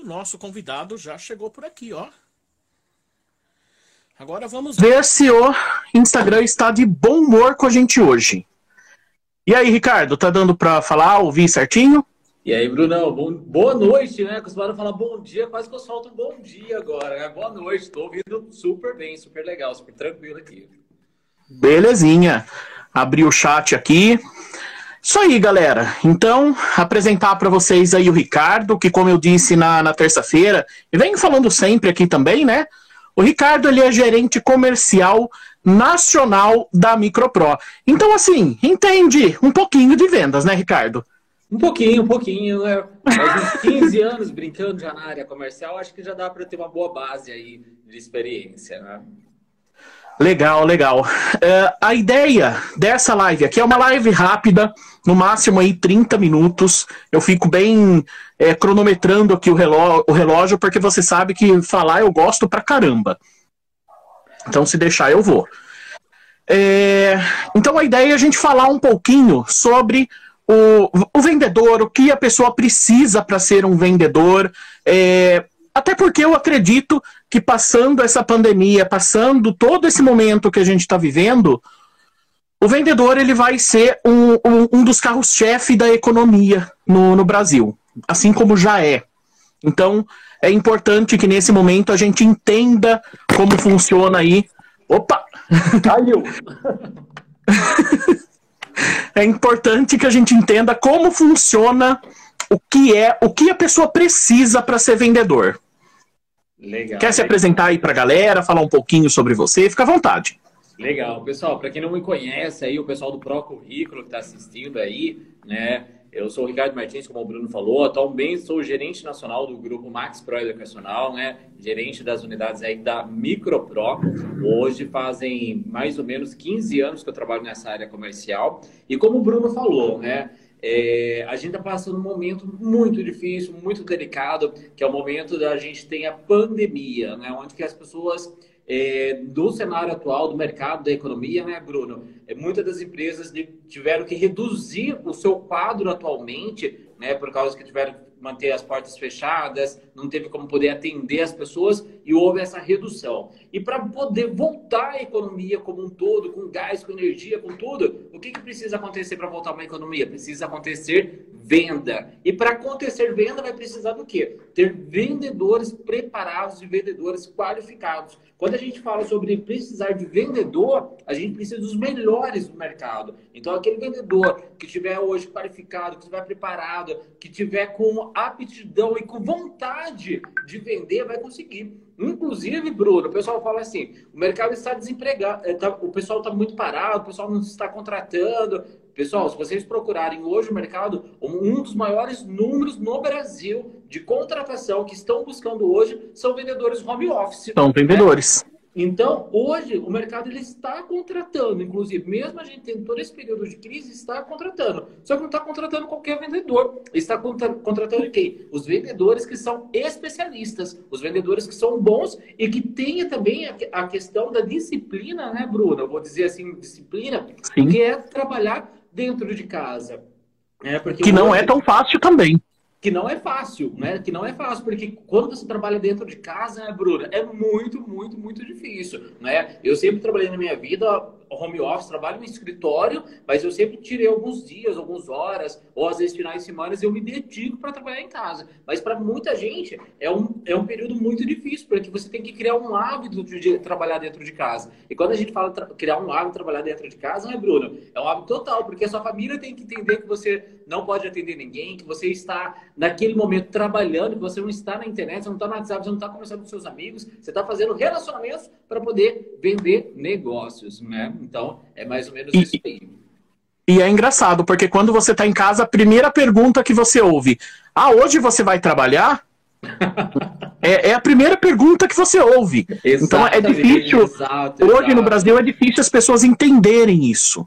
O nosso convidado já chegou por aqui, ó. Agora vamos ver se o Instagram está de bom humor com a gente hoje. E aí, Ricardo, tá dando para falar, ouvir certinho? E aí, Brunão, bom, boa noite, né? Acostumaram a falar bom dia, quase que eu solto um bom dia agora. Né? Boa noite, estou ouvindo super bem, super legal, super tranquilo aqui. Belezinha. Abri o chat aqui. Isso aí, galera. Então, apresentar para vocês aí o Ricardo, que como eu disse na, na terça-feira, e venho falando sempre aqui também, né? O Ricardo, ele é gerente comercial nacional da Micropro. Então, assim, entende um pouquinho de vendas, né, Ricardo? Um pouquinho, um pouquinho. Né? Mais uns 15 anos brincando já na área comercial, acho que já dá para ter uma boa base aí de experiência, né? Legal, legal. Uh, a ideia dessa live aqui é uma live rápida, no máximo aí 30 minutos. Eu fico bem é, cronometrando aqui o relógio, o relógio, porque você sabe que falar eu gosto pra caramba. Então, se deixar, eu vou. É, então, a ideia é a gente falar um pouquinho sobre o, o vendedor, o que a pessoa precisa para ser um vendedor. É, até porque eu acredito que passando essa pandemia, passando todo esse momento que a gente está vivendo, o vendedor ele vai ser um, um, um dos carros-chefe da economia no, no Brasil, assim como já é. Então, é importante que nesse momento a gente entenda como funciona aí. Opa! Caiu! é importante que a gente entenda como funciona o que é, o que a pessoa precisa para ser vendedor. Legal. Quer se apresentar aí para a galera, falar um pouquinho sobre você? Fica à vontade. Legal, pessoal. Para quem não me conhece aí, o pessoal do Pro Currículo que está assistindo aí, né? Eu sou o Ricardo Martins, como o Bruno falou. Atualmente sou gerente nacional do grupo Max Pro Educacional, né? Gerente das unidades aí da Micropro. Hoje fazem mais ou menos 15 anos que eu trabalho nessa área comercial. E como o Bruno falou, né? É, a gente está passando um momento muito difícil, muito delicado, que é o momento da gente ter a pandemia, né? Onde que as pessoas é, do cenário atual do mercado da economia, né, Bruno? É, muitas das empresas tiveram que reduzir o seu quadro atualmente, né, por causa que tiveram que manter as portas fechadas, não teve como poder atender as pessoas e houve essa redução. E para poder voltar a economia como um todo, com gás, com energia, com tudo, o que, que precisa acontecer para voltar uma economia? Precisa acontecer venda. E para acontecer venda, vai precisar do quê? Ter vendedores preparados e vendedores qualificados. Quando a gente fala sobre precisar de vendedor, a gente precisa dos melhores do mercado. Então, aquele vendedor que estiver hoje qualificado, que estiver preparado, que tiver com aptidão e com vontade de vender, vai conseguir. Inclusive, Bruno, o pessoal fala assim: o mercado está desempregado, é, tá, o pessoal está muito parado, o pessoal não está contratando. Pessoal, se vocês procurarem hoje o mercado, um dos maiores números no Brasil de contratação que estão buscando hoje são vendedores home office. São vendedores. Então, hoje, o mercado ele está contratando, inclusive, mesmo a gente tendo todo esse período de crise, está contratando. Só que não está contratando qualquer vendedor. Está contratando quem? Os vendedores que são especialistas, os vendedores que são bons e que tenha também a questão da disciplina, né, Bruna? Eu vou dizer assim, disciplina, Sim. que é trabalhar dentro de casa. É, que não é tão fácil também que não é fácil, né? Que não é fácil, porque quando você trabalha dentro de casa, né, Bruna, é muito, muito, muito difícil, né? Eu sempre trabalhei na minha vida home office, trabalho no escritório, mas eu sempre tirei alguns dias, algumas horas, ou às vezes finais de semana, eu me dedico para trabalhar em casa. Mas para muita gente é um, é um período muito difícil, porque você tem que criar um hábito de trabalhar dentro de casa. E quando a gente fala criar um hábito de trabalhar dentro de casa, né, Bruno? É um hábito total, porque a sua família tem que entender que você não pode atender ninguém, que você está naquele momento trabalhando, que você não está na internet, você não está no WhatsApp, você não está conversando com seus amigos, você está fazendo relacionamentos para poder vender negócios, né? Então, é mais ou menos e, isso aí. E é engraçado, porque quando você está em casa, a primeira pergunta que você ouve: Ah, hoje você vai trabalhar? é, é, a primeira pergunta que você ouve. Exatamente, então é difícil. Exato, hoje exato. no Brasil é difícil as pessoas entenderem isso.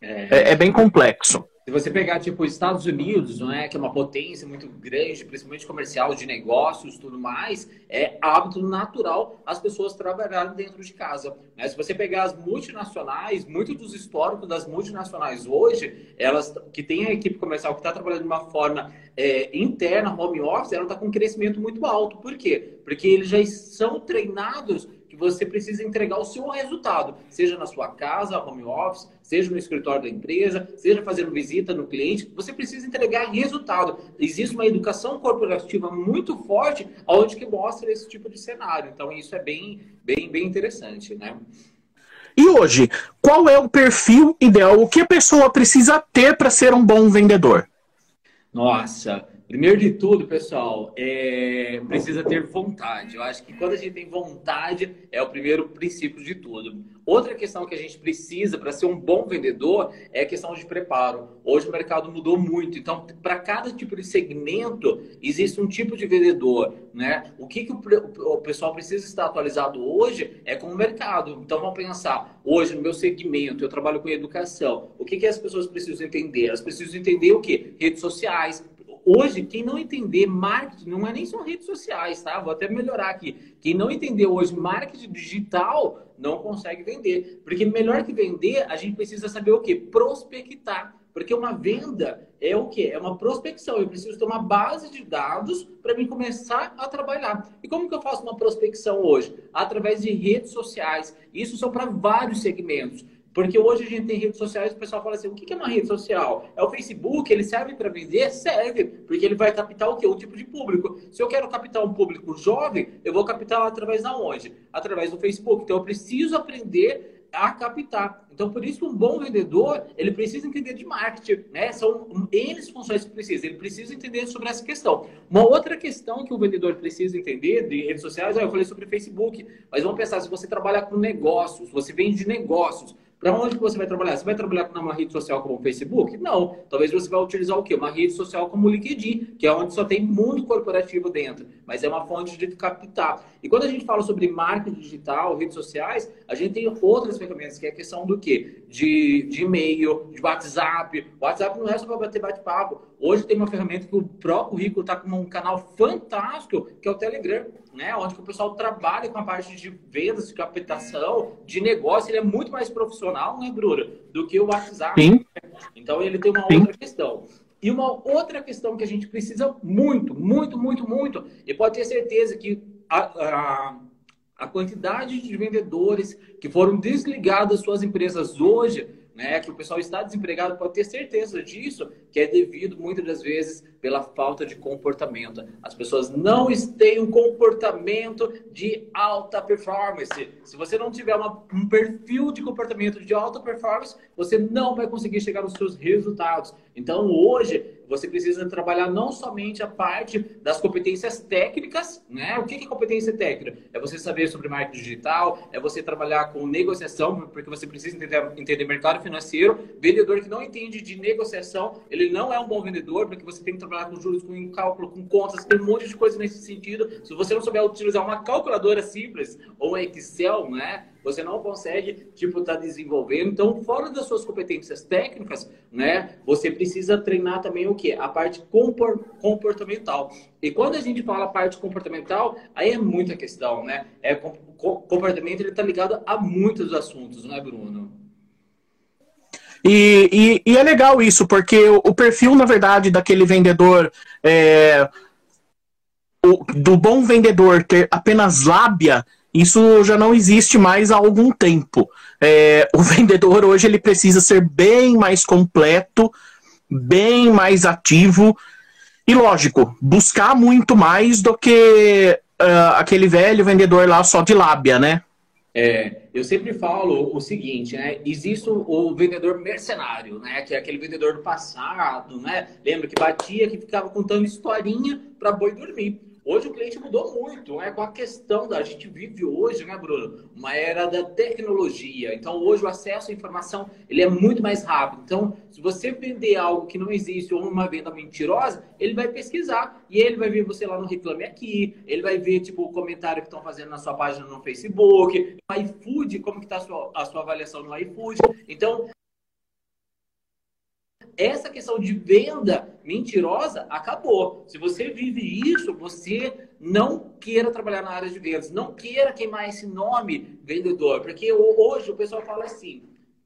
É, é, é bem complexo. Se você pegar, tipo, os Estados Unidos, não é? que é uma potência muito grande, principalmente comercial, de negócios tudo mais, é hábito natural as pessoas trabalharem dentro de casa. Né? Se você pegar as multinacionais, muito dos históricos das multinacionais hoje, elas que têm a equipe comercial que está trabalhando de uma forma é, interna, home office, ela está com um crescimento muito alto. Por quê? Porque eles já são treinados que você precisa entregar o seu resultado, seja na sua casa, home office, seja no escritório da empresa, seja fazendo visita no cliente, você precisa entregar resultado. Existe uma educação corporativa muito forte onde que mostra esse tipo de cenário. Então isso é bem, bem, bem interessante, né? E hoje, qual é o perfil ideal? O que a pessoa precisa ter para ser um bom vendedor? Nossa, Primeiro de tudo, pessoal, é... precisa ter vontade. Eu acho que quando a gente tem vontade, é o primeiro princípio de tudo. Outra questão que a gente precisa para ser um bom vendedor é a questão de preparo. Hoje o mercado mudou muito, então para cada tipo de segmento existe um tipo de vendedor, né? O que, que o, o pessoal precisa estar atualizado hoje é com o mercado. Então vamos pensar, hoje no meu segmento eu trabalho com educação. O que, que as pessoas precisam entender? Elas precisam entender o que? Redes sociais, Hoje, quem não entender marketing, não é nem só redes sociais, tá? Vou até melhorar aqui. Quem não entender hoje marketing digital não consegue vender. Porque melhor que vender, a gente precisa saber o quê? Prospectar. Porque uma venda é o quê? É uma prospecção. Eu preciso ter uma base de dados para mim começar a trabalhar. E como que eu faço uma prospecção hoje? Através de redes sociais. Isso são para vários segmentos. Porque hoje a gente tem redes sociais e o pessoal fala assim: o que é uma rede social? É o Facebook, ele serve para vender? Serve, porque ele vai captar o quê? Um tipo de público. Se eu quero captar um público jovem, eu vou captar através da onde? Através do Facebook. Então eu preciso aprender a captar. Então, por isso, um bom vendedor, ele precisa entender de marketing, né? São N funções que precisa. Ele precisa entender sobre essa questão. Uma outra questão que o vendedor precisa entender de redes sociais, eu falei sobre Facebook, mas vamos pensar, se você trabalha com negócios, você vende negócios, para onde você vai trabalhar? Você vai trabalhar numa rede social como o Facebook? Não. Talvez você vai utilizar o quê? Uma rede social como o LinkedIn, que é onde só tem mundo corporativo dentro, mas é uma fonte de capital. E quando a gente fala sobre marketing digital, redes sociais, a gente tem outras ferramentas, que é a questão do quê? De, de e-mail, de WhatsApp. O WhatsApp não é só para bater bate-papo. Hoje tem uma ferramenta que o próprio currículo está com um canal fantástico, que é o Telegram né? Onde o pessoal trabalha com a parte de vendas, de captação, de negócio, ele é muito mais profissional, né, Bruna, do que o WhatsApp. Sim. Então ele tem uma Sim. outra questão. E uma outra questão que a gente precisa muito, muito, muito, muito, e pode ter certeza que a, a, a quantidade de vendedores que foram desligados das suas empresas hoje né, que o pessoal está desempregado, pode ter certeza disso, que é devido muitas das vezes pela falta de comportamento. As pessoas não têm um comportamento de alta performance. Se você não tiver uma, um perfil de comportamento de alta performance, você não vai conseguir chegar nos seus resultados. Então, hoje, você precisa trabalhar não somente a parte das competências técnicas, né? O que é competência técnica? É você saber sobre marketing digital, é você trabalhar com negociação, porque você precisa entender, entender mercado financeiro. Vendedor que não entende de negociação, ele não é um bom vendedor, porque você tem que trabalhar com juros, com cálculo, com contas, tem um monte de coisa nesse sentido. Se você não souber utilizar uma calculadora simples ou um Excel, né? Você não consegue, tipo, estar tá desenvolvendo. Então, fora das suas competências técnicas, né, você precisa treinar também o quê? A parte comportamental. E quando a gente fala parte comportamental, aí é muita questão, né? É, comportamento, ele está ligado a muitos assuntos, não é, Bruno? E, e, e, é legal isso, porque o, perfil, na verdade, daquele vendedor, é, o, do bom vendedor ter apenas lábia, isso já não existe mais há algum tempo. É, o vendedor hoje ele precisa ser bem mais completo, bem mais ativo e, lógico, buscar muito mais do que uh, aquele velho vendedor lá só de lábia, né? É, eu sempre falo o seguinte, né? Existe o vendedor mercenário, né? Que é aquele vendedor do passado, né? Lembra que batia, que ficava contando historinha para boi dormir. Hoje o cliente mudou muito, né? Com a questão da a gente vive hoje, né, Bruno? Uma era da tecnologia. Então hoje o acesso à informação ele é muito mais rápido. Então, se você vender algo que não existe ou uma venda mentirosa, ele vai pesquisar e ele vai ver você lá no Reclame Aqui, ele vai ver tipo o comentário que estão fazendo na sua página no Facebook, no iFood, como que está a sua, a sua avaliação no iFood. Então, essa questão de venda mentirosa acabou. Se você vive isso, você não queira trabalhar na área de vendas, não queira queimar esse nome vendedor, porque hoje o pessoal fala assim.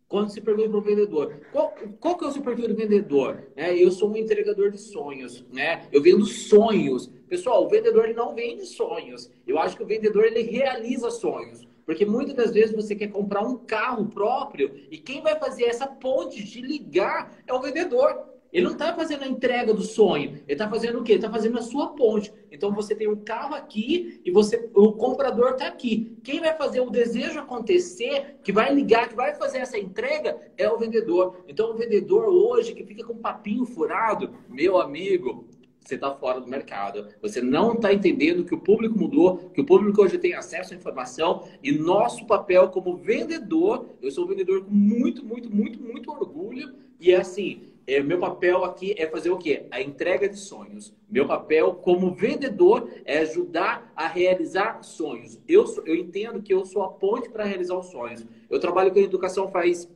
Quando se pergunta para o vendedor, qual, qual que é o seu perfil de vendedor? É, eu sou um entregador de sonhos, né? Eu vendo sonhos. Pessoal, o vendedor não vende sonhos. Eu acho que o vendedor ele realiza sonhos. Porque muitas das vezes você quer comprar um carro próprio e quem vai fazer essa ponte de ligar é o vendedor. Ele não está fazendo a entrega do sonho. Ele está fazendo o quê? Está fazendo a sua ponte. Então você tem um carro aqui e você, o comprador está aqui. Quem vai fazer o desejo acontecer, que vai ligar, que vai fazer essa entrega, é o vendedor. Então o vendedor hoje que fica com papinho furado, meu amigo, você está fora do mercado. Você não está entendendo que o público mudou, que o público hoje tem acesso à informação e nosso papel como vendedor, eu sou um vendedor com muito, muito, muito, muito orgulho e é assim, é, meu papel aqui é fazer o quê? A entrega de sonhos. Meu papel como vendedor é ajudar a realizar sonhos. Eu, sou, eu entendo que eu sou a ponte para realizar os sonhos. Eu trabalho com educação faz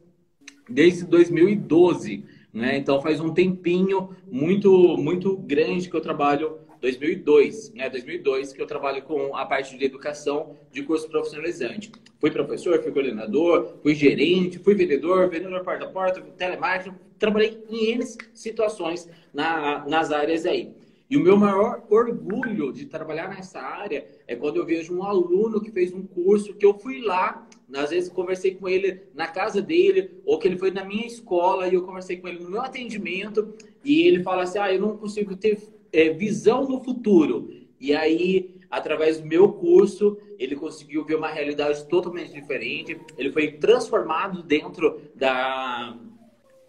desde 2012. Né? Então faz um tempinho muito muito grande que eu trabalho 2002, né? 2002 que eu trabalho com a parte de educação de curso profissionalizante. Fui professor, fui coordenador, fui gerente, fui vendedor, vendedor porta a porta, telemarketing, trabalhei em N situações na, nas áreas aí. E o meu maior orgulho de trabalhar nessa área é quando eu vejo um aluno que fez um curso que eu fui lá às vezes conversei com ele na casa dele, ou que ele foi na minha escola e eu conversei com ele no meu atendimento, e ele fala assim: ah, eu não consigo ter é, visão no futuro. E aí, através do meu curso, ele conseguiu ver uma realidade totalmente diferente, ele foi transformado dentro da,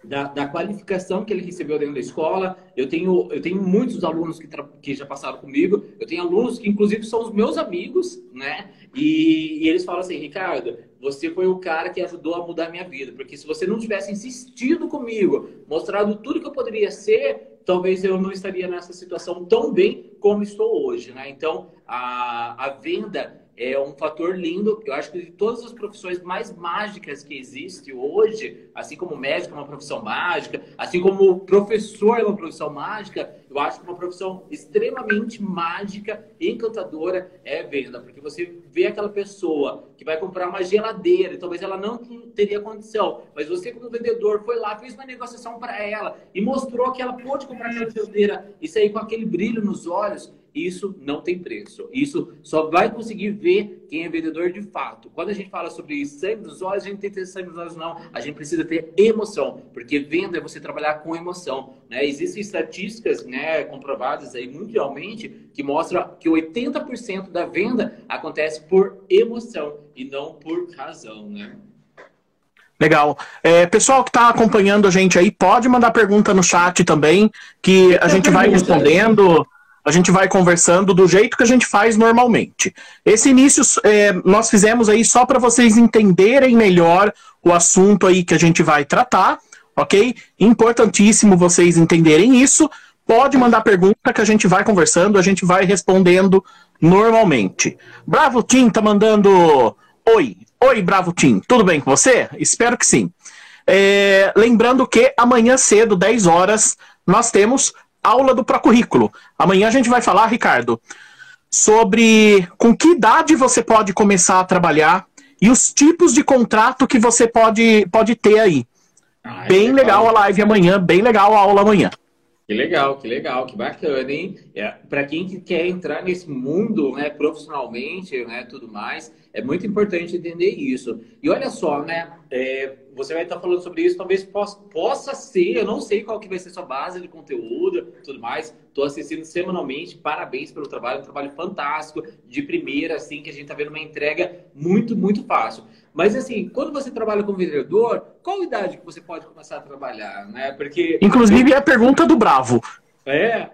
da, da, qualificação que ele recebeu dentro da escola. Eu tenho, eu tenho muitos alunos que, que já passaram comigo. Eu tenho alunos que, inclusive, são os meus amigos, né? E, e, eles falam assim, Ricardo, você foi o cara que ajudou a mudar minha vida. Porque se você não tivesse insistido comigo, mostrado tudo que eu poderia ser, talvez eu não estaria nessa situação tão bem como estou hoje, né? Então, a, a venda é um fator lindo. Eu acho que de todas as profissões mais mágicas que existe hoje, assim como médico é uma profissão mágica, assim como professor é uma profissão mágica, eu acho que uma profissão extremamente mágica, encantadora é venda, porque você vê aquela pessoa que vai comprar uma geladeira, e talvez ela não teria condição, mas você como vendedor foi lá, fez uma negociação para ela e mostrou que ela pôde comprar aquela geladeira e sair com aquele brilho nos olhos isso não tem preço. Isso só vai conseguir ver quem é vendedor de fato. Quando a gente fala sobre sangue dos olhos, a gente tem que ter sangue dos olhos, não. A gente precisa ter emoção, porque venda é você trabalhar com emoção. Né? Existem estatísticas né, comprovadas aí mundialmente que mostram que 80% da venda acontece por emoção e não por razão. Né? Legal. É, pessoal que está acompanhando a gente aí, pode mandar pergunta no chat também, que a gente vai respondendo a gente vai conversando do jeito que a gente faz normalmente. Esse início é, nós fizemos aí só para vocês entenderem melhor o assunto aí que a gente vai tratar, ok? Importantíssimo vocês entenderem isso. Pode mandar pergunta que a gente vai conversando, a gente vai respondendo normalmente. Bravo Tim tá mandando oi. Oi, Bravo Tim. Tudo bem com você? Espero que sim. É, lembrando que amanhã cedo, 10 horas, nós temos aula do Procurrículo. Amanhã a gente vai falar, Ricardo, sobre com que idade você pode começar a trabalhar e os tipos de contrato que você pode, pode ter aí. Ah, bem legal. legal a live amanhã, bem legal a aula amanhã. Que legal, que legal, que bacana, hein? É, Para quem quer entrar nesse mundo, né, profissionalmente, né, tudo mais, é muito importante entender isso. E olha só, né, é, você vai estar falando sobre isso, talvez possa, possa ser, eu não sei qual que vai ser sua base de conteúdo, tudo mais. Estou assistindo semanalmente, parabéns pelo trabalho, um trabalho fantástico, de primeira, assim, que a gente está vendo uma entrega muito, muito fácil. Mas assim, quando você trabalha como vendedor, qual idade que você pode começar a trabalhar, né? Porque inclusive é a pergunta do Bravo. É,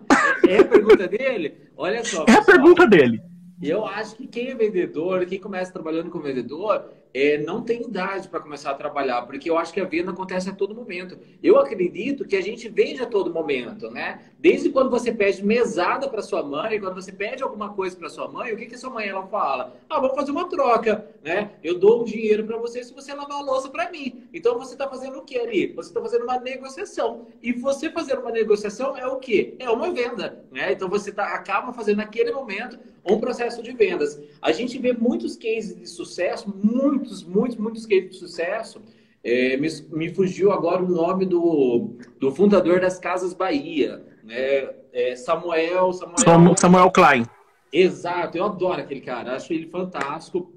é a pergunta dele. Olha só. É a pergunta dele. Eu acho que quem é vendedor, quem começa trabalhando como vendedor, é, não tem idade para começar a trabalhar, porque eu acho que a venda acontece a todo momento. Eu acredito que a gente vende a todo momento, né? Desde quando você pede mesada para sua mãe, quando você pede alguma coisa para sua mãe, o que que sua mãe ela fala? Ah, vamos fazer uma troca, né? Eu dou um dinheiro para você se você lavar a louça para mim. Então você está fazendo o que ali? Você está fazendo uma negociação. E você fazer uma negociação é o que? É uma venda, né? Então você tá, acaba fazendo naquele momento um processo de vendas. A gente vê muitos cases de sucesso, muito muitos, muitos, muitos cases de sucesso. É, me, me, fugiu agora o nome do, do fundador das Casas Bahia, né? É Samuel, Samuel. Samuel Klein. Exato, eu adoro aquele cara, acho ele fantástico.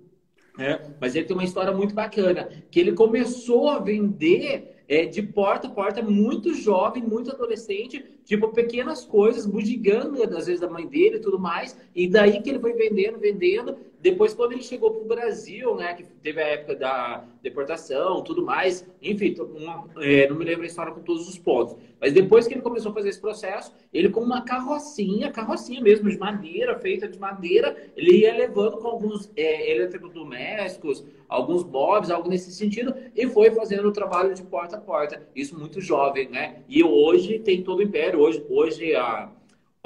Né? Mas ele tem uma história muito bacana, que ele começou a vender é, de porta a porta, muito jovem, muito adolescente, tipo, pequenas coisas, bugigando às vezes da mãe dele e tudo mais. E daí que ele foi vendendo, vendendo. Depois, quando ele chegou para o Brasil, né, que teve a época da deportação, tudo mais, enfim, uma, é, não me lembro a história com todos os pontos. Mas depois que ele começou a fazer esse processo, ele com uma carrocinha, carrocinha mesmo de madeira, feita de madeira, ele ia levando com alguns é, eletrodomésticos, alguns móveis, algo nesse sentido, e foi fazendo o trabalho de porta a porta. Isso muito jovem, né? E hoje tem todo o império. Hoje, hoje a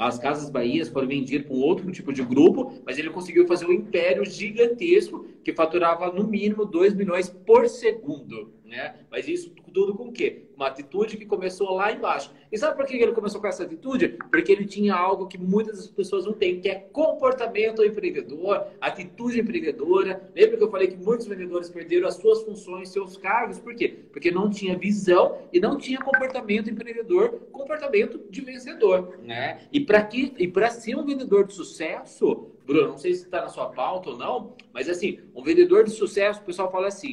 as Casas Bahias foram vendidas para um outro tipo de grupo, mas ele conseguiu fazer um império gigantesco que faturava no mínimo 2 milhões por segundo. Né? Mas isso tudo com o quê? Uma atitude que começou lá embaixo. E sabe por que ele começou com essa atitude? Porque ele tinha algo que muitas pessoas não têm, que é comportamento empreendedor, atitude empreendedora. Lembra que eu falei que muitos vendedores perderam as suas funções, seus cargos? Por quê? Porque não tinha visão e não tinha comportamento empreendedor, comportamento de vencedor. Né? E para e para ser um vendedor de sucesso, Bruno, não sei se está na sua pauta ou não, mas assim, um vendedor de sucesso, o pessoal fala assim,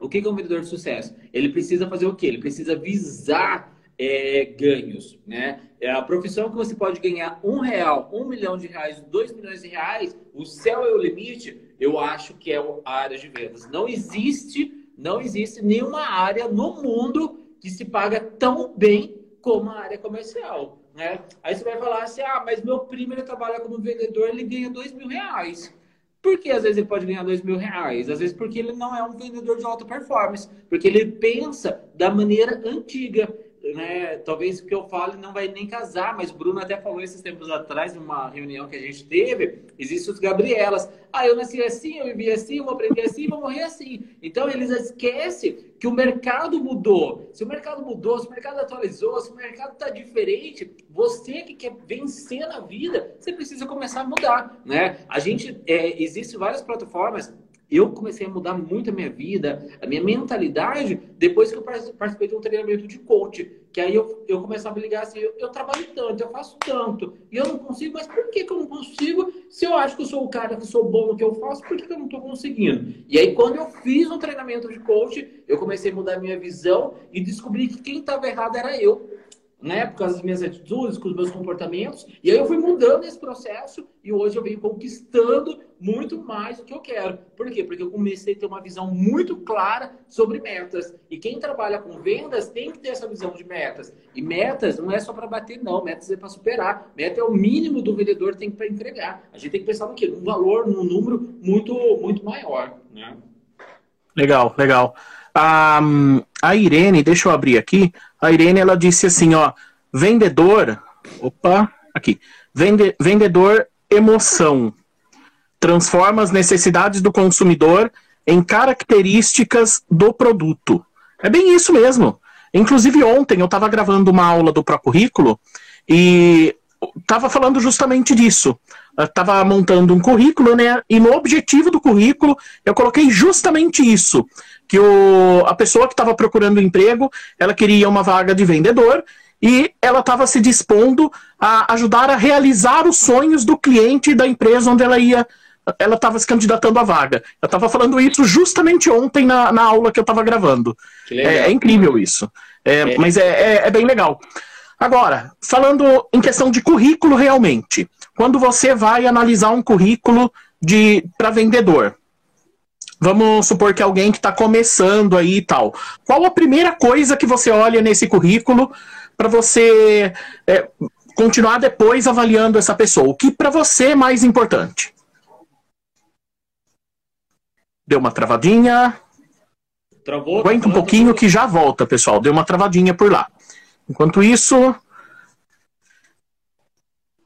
o que é um vendedor de sucesso? Ele precisa fazer o quê? Ele precisa visar é, ganhos, né? É a profissão que você pode ganhar um real, um milhão de reais, dois milhões de reais, o céu é o limite, eu acho que é a área de vendas. Não existe, não existe nenhuma área no mundo que se paga tão bem como a área comercial, né? Aí você vai falar assim, ah, mas meu primo ele trabalha como vendedor, ele ganha dois mil reais. Por que às vezes ele pode ganhar dois mil reais? Às vezes porque ele não é um vendedor de alta performance, porque ele pensa da maneira antiga né, talvez o que eu fale não vai nem casar, mas o Bruno até falou esses tempos atrás, numa reunião que a gente teve, existem os Gabrielas. Ah, eu nasci assim, eu vivi assim, eu vou aprender assim, vou morrer assim. Então eles esquecem que o mercado mudou. Se o mercado mudou, se o mercado atualizou, se o mercado está diferente, você que quer vencer na vida, você precisa começar a mudar, né? A gente, é, existe várias plataformas eu comecei a mudar muito a minha vida, a minha mentalidade, depois que eu participei de um treinamento de coach. Que aí eu, eu começava a ligar assim, eu, eu, trabalho tanto, eu faço tanto, e eu não consigo, mas por que, que eu não consigo? Se eu acho que eu sou o cara que sou bom no que eu faço, por que, que eu não estou conseguindo? E aí, quando eu fiz um treinamento de coach, eu comecei a mudar minha visão e descobri que quem estava errado era eu né, por causa das minhas atitudes, com os meus comportamentos. E aí eu fui mudando esse processo e hoje eu venho conquistando muito mais do que eu quero. Por quê? Porque eu comecei a ter uma visão muito clara sobre metas. E quem trabalha com vendas tem que ter essa visão de metas. E metas não é só para bater, não. Metas é para superar. Meta é o mínimo do vendedor tem para entregar. A gente tem que pensar no quê? Num valor, num número muito, muito maior. Né? Legal, legal. A, a Irene, deixa eu abrir aqui. A Irene, ela disse assim, ó, vendedor, opa, aqui, vende, vendedor emoção, transforma as necessidades do consumidor em características do produto. É bem isso mesmo. Inclusive ontem eu estava gravando uma aula do Procurrículo e estava falando justamente disso. Estava montando um currículo, né? E no objetivo do currículo eu coloquei justamente isso que o, a pessoa que estava procurando emprego, ela queria uma vaga de vendedor e ela estava se dispondo a ajudar a realizar os sonhos do cliente da empresa onde ela ia ela estava se candidatando à vaga. Eu estava falando isso justamente ontem na, na aula que eu estava gravando. É, é, incrível isso. É, é. Mas é, é, é, bem legal. Agora, falando em questão de currículo realmente, quando você vai analisar um currículo para vendedor, Vamos supor que alguém que está começando aí e tal. Qual a primeira coisa que você olha nesse currículo para você é, continuar depois avaliando essa pessoa? O que para você é mais importante? Deu uma travadinha. Travou? Aguenta um pouquinho que já volta, pessoal. Deu uma travadinha por lá. Enquanto isso,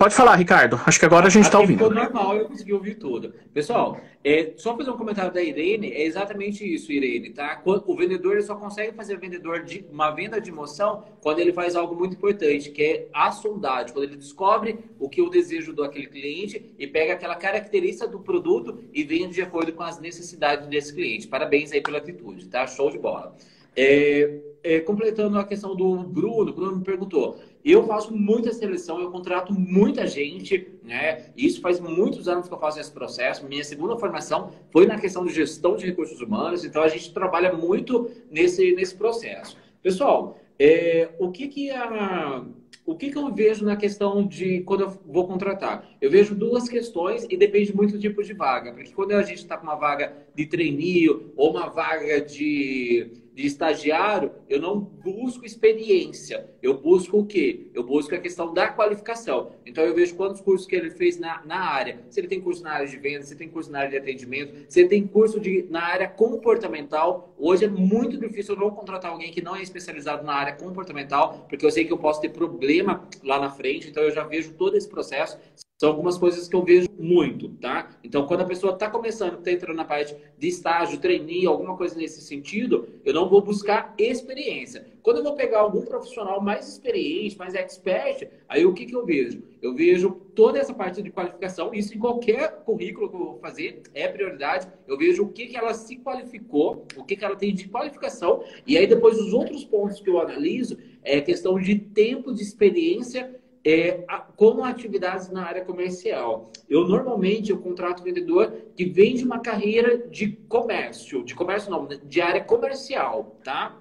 Pode falar, Ricardo. Acho que agora a gente está ouvindo. Ficou normal, eu consegui ouvir tudo. Pessoal, é, só fazer um comentário da Irene, é exatamente isso, Irene, tá? O vendedor ele só consegue fazer vendedor de uma venda de emoção quando ele faz algo muito importante, que é a sondagem, quando ele descobre o que é o desejo do aquele cliente e pega aquela característica do produto e vende de acordo com as necessidades desse cliente. Parabéns aí pela atitude, tá? Show de bola. É, é, completando a questão do Bruno, o Bruno me perguntou. Eu faço muita seleção, eu contrato muita gente, né? Isso faz muitos anos que eu faço esse processo. Minha segunda formação foi na questão de gestão de recursos humanos, então a gente trabalha muito nesse, nesse processo. Pessoal, é, o que que a o que, que eu vejo na questão de quando eu vou contratar? Eu vejo duas questões e depende muito do tipo de vaga. Porque quando a gente está com uma vaga de trainee ou uma vaga de de estagiário, eu não busco experiência. Eu busco o quê? Eu busco a questão da qualificação. Então, eu vejo quantos cursos que ele fez na, na área. Se ele tem curso na área de venda, se tem curso na área de atendimento, se ele tem curso de, na área comportamental. Hoje é muito difícil eu não contratar alguém que não é especializado na área comportamental, porque eu sei que eu posso ter problema lá na frente. Então, eu já vejo todo esse processo. São algumas coisas que eu vejo muito, tá? Então, quando a pessoa está começando, está entrando na parte de estágio, trainee, alguma coisa nesse sentido, eu não vou buscar experiência. Quando eu vou pegar algum profissional mais experiente, mais expert, aí o que, que eu vejo? Eu vejo toda essa parte de qualificação, isso em qualquer currículo que eu vou fazer, é prioridade. Eu vejo o que, que ela se qualificou, o que, que ela tem de qualificação, e aí depois os outros pontos que eu analiso é questão de tempo de experiência é, como atividades na área comercial. Eu normalmente eu contrato vendedor que vem de uma carreira de comércio, de comércio não, de área comercial, tá?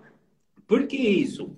Por que isso?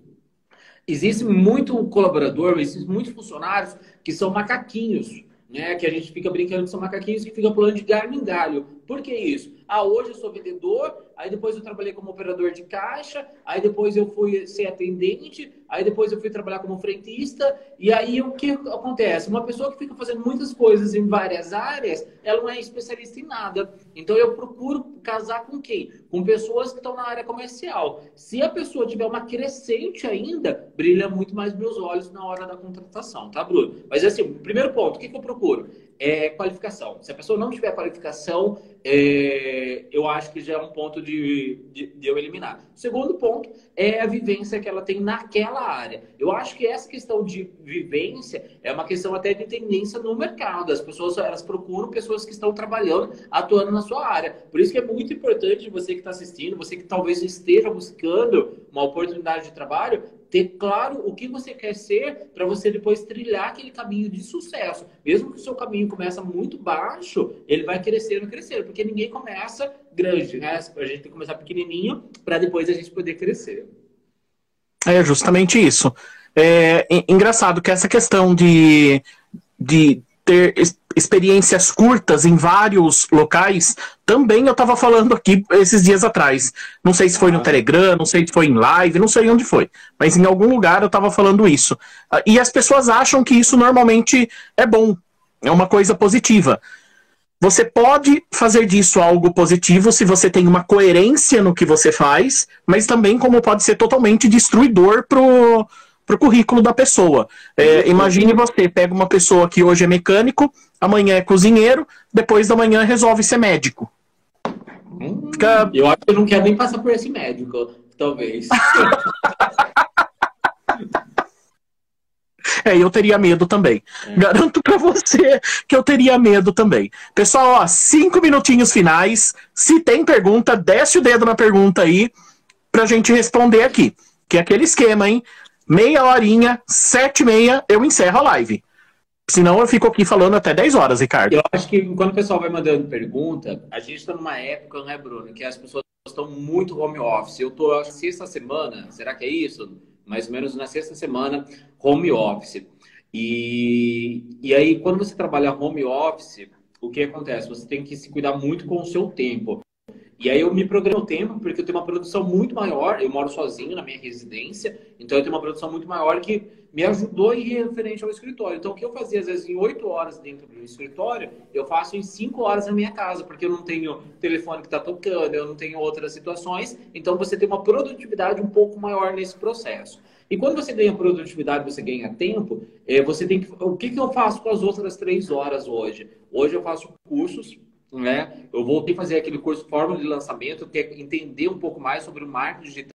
Existe muito colaborador, existem muitos funcionários que são macaquinhos, né? Que a gente fica brincando que são macaquinhos que ficam pulando de galho em galho. Por que isso? Ah, hoje eu sou vendedor, aí depois eu trabalhei como operador de caixa, aí depois eu fui ser atendente, aí depois eu fui trabalhar como frentista, e aí o que acontece? Uma pessoa que fica fazendo muitas coisas em várias áreas, ela não é especialista em nada. Então eu procuro casar com quem? Com pessoas que estão na área comercial. Se a pessoa tiver uma crescente ainda, brilha muito mais meus olhos na hora da contratação, tá, Bruno? Mas assim, primeiro ponto, o que, que eu procuro? É qualificação. Se a pessoa não tiver qualificação, é, eu acho que já é um ponto de, de, de, eu eliminar. Segundo ponto é a vivência que ela tem naquela área. Eu acho que essa questão de vivência é uma questão até de tendência no mercado. As pessoas elas procuram pessoas que estão trabalhando, atuando na sua área. Por isso que é muito importante você que está assistindo, você que talvez esteja buscando uma oportunidade de trabalho, ter claro o que você quer ser para você depois trilhar aquele caminho de sucesso. Mesmo que o seu caminho começa muito baixo, ele vai crescendo, crescendo, porque ninguém começa grande, né? A gente tem que começar pequenininho para depois a gente poder crescer. É justamente isso. É engraçado que essa questão de, de ter experiências curtas em vários locais, também eu estava falando aqui esses dias atrás. Não sei se foi no ah. Telegram, não sei se foi em live, não sei onde foi, mas em algum lugar eu estava falando isso. Ah, e as pessoas acham que isso normalmente é bom, é uma coisa positiva. Você pode fazer disso algo positivo se você tem uma coerência no que você faz, mas também como pode ser totalmente destruidor pro para o currículo da pessoa. É, imagine você pega uma pessoa que hoje é mecânico, amanhã é cozinheiro, depois da manhã resolve ser médico. Hum, Fica... Eu acho que eu não quero nem passar por esse médico, talvez. É, eu teria medo também. É. Garanto para você que eu teria medo também. Pessoal, ó, cinco minutinhos finais. Se tem pergunta, desce o dedo na pergunta aí pra gente responder aqui. Que é aquele esquema, hein? meia horinha, sete e meia, eu encerro a live. Senão eu fico aqui falando até 10 horas, Ricardo. Eu acho que quando o pessoal vai mandando pergunta, a gente está numa época, né, Bruno, que as pessoas estão muito home office. Eu estou, acho que sexta semana, será que é isso? Mais ou menos na sexta semana, home office. E, e aí, quando você trabalha home office, o que acontece? Você tem que se cuidar muito com o seu tempo. E aí eu me programo o tempo, porque eu tenho uma produção muito maior, eu moro sozinho na minha residência, então eu tenho uma produção muito maior que me ajudou em referente ao escritório. Então o que eu fazia, às vezes, em oito horas dentro do escritório, eu faço em cinco horas na minha casa, porque eu não tenho telefone que está tocando, eu não tenho outras situações, então você tem uma produtividade um pouco maior nesse processo. E quando você ganha produtividade, você ganha tempo, é, você tem que. O que, que eu faço com as outras três horas hoje? Hoje eu faço cursos né? Eu voltei a fazer aquele curso Fórmula de Lançamento, que é entender um pouco mais sobre o marketing digital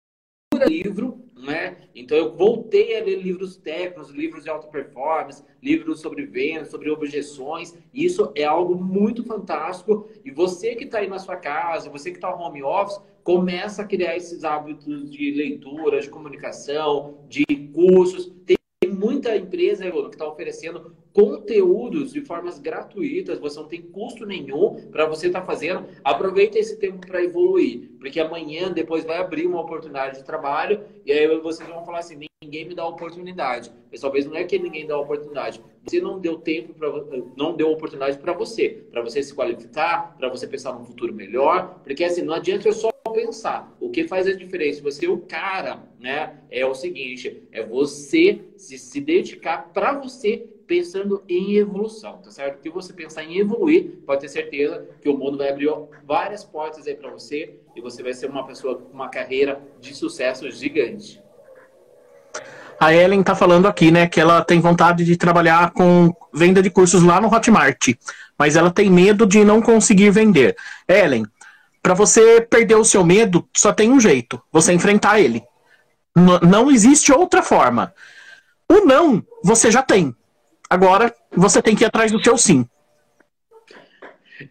livro, né? Então eu voltei a ler livros técnicos, livros de alta performance, livros sobre vendas, sobre objeções. Isso é algo muito fantástico. E você que está aí na sua casa, você que está home office, começa a criar esses hábitos de leitura, de comunicação, de cursos. Tem muita empresa que está oferecendo conteúdos de formas gratuitas, você não tem custo nenhum para você estar tá fazendo. Aproveita esse tempo para evoluir, porque amanhã depois vai abrir uma oportunidade de trabalho e aí vocês vão falar assim: ninguém me dá oportunidade. Mas talvez não é que ninguém dá oportunidade. Você não deu tempo para não deu oportunidade para você, para você se qualificar, para você pensar num futuro melhor, porque assim não adianta eu só pensar. O que faz a diferença? Você o cara, né? É o seguinte, é você se, se dedicar para você pensando em evolução, tá certo? Que você pensar em evoluir, pode ter certeza que o mundo vai abrir várias portas aí para você e você vai ser uma pessoa com uma carreira de sucesso gigante. A Ellen está falando aqui, né, que ela tem vontade de trabalhar com venda de cursos lá no Hotmart, mas ela tem medo de não conseguir vender. Ellen, para você perder o seu medo, só tem um jeito: você enfrentar ele. N não existe outra forma. O não, você já tem. Agora você tem que ir atrás do seu sim.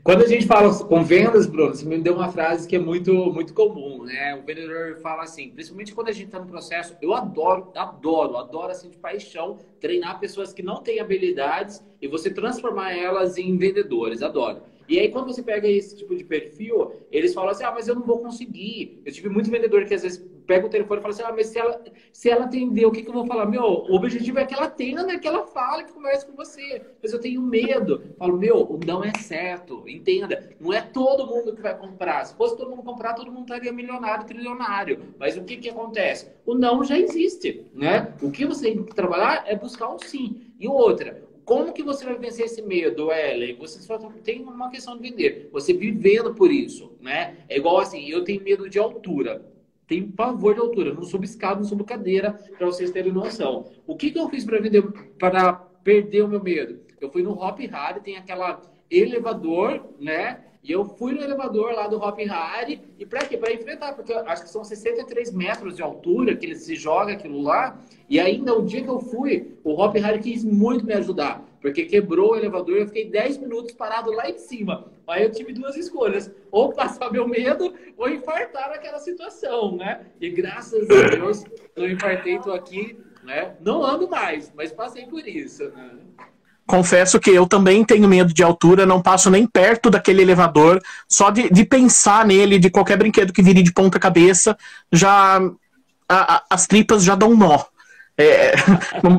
Quando a gente fala com vendas, Bruno, você me deu uma frase que é muito, muito comum, né? O vendedor fala assim, principalmente quando a gente está no processo, eu adoro, adoro, adoro assim de paixão treinar pessoas que não têm habilidades e você transformar elas em vendedores, adoro. E aí, quando você pega esse tipo de perfil, eles falam assim: ah, mas eu não vou conseguir. Eu tive muito vendedor que às vezes pega o telefone e fala assim: ah, mas se ela, se ela atender, o que, que eu vou falar? Meu, o objetivo é que ela atenda, né? Que ela fale, que converse com você. Mas eu tenho medo. Eu falo, meu, o não é certo. Entenda. Não é todo mundo que vai comprar. Se fosse todo mundo comprar, todo mundo estaria milionário, trilionário. Mas o que, que acontece? O não já existe, né? O que você tem que trabalhar é buscar um sim. E outra, como que você vai vencer esse medo, Ellen? Você só tem uma questão de vender. Você vivendo por isso, né? É igual assim, eu tenho medo de altura. Tenho pavor de altura. Não subo escada, não subo cadeira, para vocês terem noção. O que, que eu fiz para vender, para perder o meu medo? Eu fui no Hop Harry, tem aquela elevador, né? E eu fui no elevador lá do Hop Harry e para quê? Para enfrentar, porque acho que são 63 metros de altura que ele se joga aquilo lá. E ainda o dia que eu fui, o Hop Harry quis muito me ajudar, porque quebrou o elevador e eu fiquei 10 minutos parado lá em cima. Aí eu tive duas escolhas: ou passar meu medo ou infartar naquela situação, né? E graças a Deus eu infartei, tô aqui, né? Não ando mais, mas passei por isso, né? Confesso que eu também tenho medo de altura, não passo nem perto daquele elevador. Só de, de pensar nele, de qualquer brinquedo que vire de ponta cabeça, já a, a, as tripas já dão nó. É, não,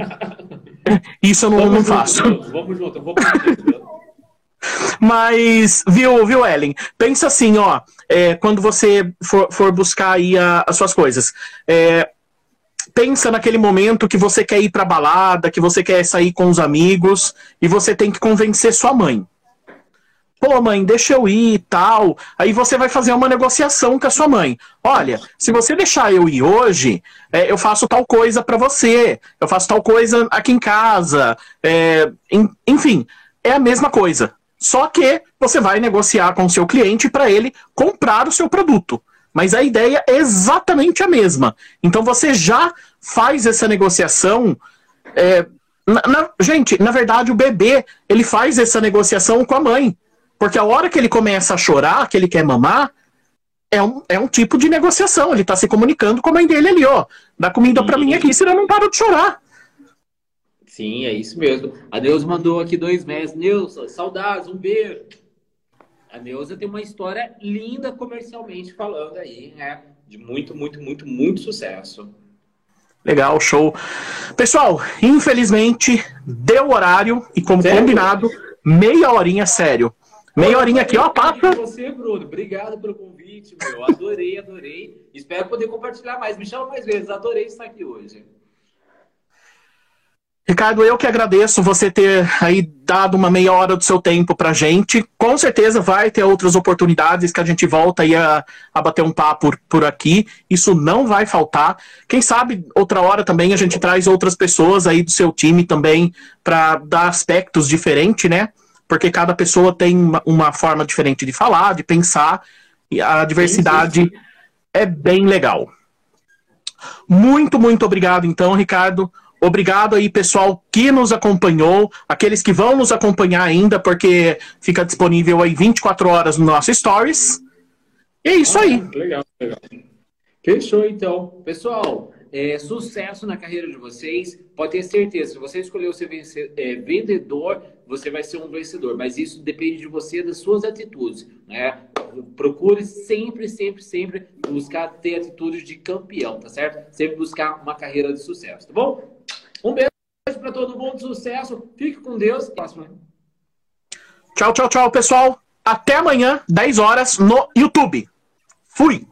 isso eu não, não faço. Junto, vamos junto, vou Mas, viu, viu, Ellen? Pensa assim, ó, é, quando você for, for buscar aí a, as suas coisas. É, pensa naquele momento que você quer ir pra balada, que você quer sair com os amigos e você tem que convencer sua mãe. Pô, mãe, deixa eu ir e tal. Aí você vai fazer uma negociação com a sua mãe. Olha, se você deixar eu ir hoje, é, eu faço tal coisa para você. Eu faço tal coisa aqui em casa. É, enfim, é a mesma coisa. Só que você vai negociar com o seu cliente para ele comprar o seu produto mas a ideia é exatamente a mesma. Então você já faz essa negociação. É, na, na, gente, na verdade, o bebê ele faz essa negociação com a mãe. Porque a hora que ele começa a chorar, que ele quer mamar, é um, é um tipo de negociação. Ele está se comunicando com a mãe dele ali, ó. Dá comida para mim aqui, senão eu não paro de chorar. Sim, é isso mesmo. A Deus mandou aqui dois meses. Nilson, saudades, um beijo. A Neuza tem uma história linda comercialmente falando aí, né? De muito, muito, muito, muito sucesso. Legal, show. Pessoal, infelizmente, deu horário e como sério? combinado, meia horinha, sério. Meia horinha aqui, ó, passa. Você, Bruno, obrigado pelo convite, meu. Adorei, adorei. Espero poder compartilhar mais. Me chama mais vezes. Adorei estar aqui hoje. Ricardo, eu que agradeço você ter aí dado uma meia hora do seu tempo pra gente. Com certeza vai ter outras oportunidades que a gente volta aí a, a bater um papo por, por aqui. Isso não vai faltar. Quem sabe outra hora também a gente traz outras pessoas aí do seu time também para dar aspectos diferentes, né? Porque cada pessoa tem uma, uma, forma diferente de falar, de pensar, e a diversidade sim, sim. é bem legal. Muito, muito obrigado, então, Ricardo. Obrigado aí, pessoal, que nos acompanhou, aqueles que vão nos acompanhar ainda, porque fica disponível aí 24 horas no nosso Stories. E é isso ah, aí. Legal, legal. Fechou, então. Pessoal, é, sucesso na carreira de vocês. Pode ter certeza, se você escolheu ser é, vendedor, você vai ser um vencedor. Mas isso depende de você, das suas atitudes. Né? Procure sempre, sempre, sempre buscar ter atitudes de campeão, tá certo? Sempre buscar uma carreira de sucesso, tá bom? Um beijo para todo mundo, sucesso. Fique com Deus. Tchau, tchau, tchau, pessoal. Até amanhã, 10 horas, no YouTube. Fui!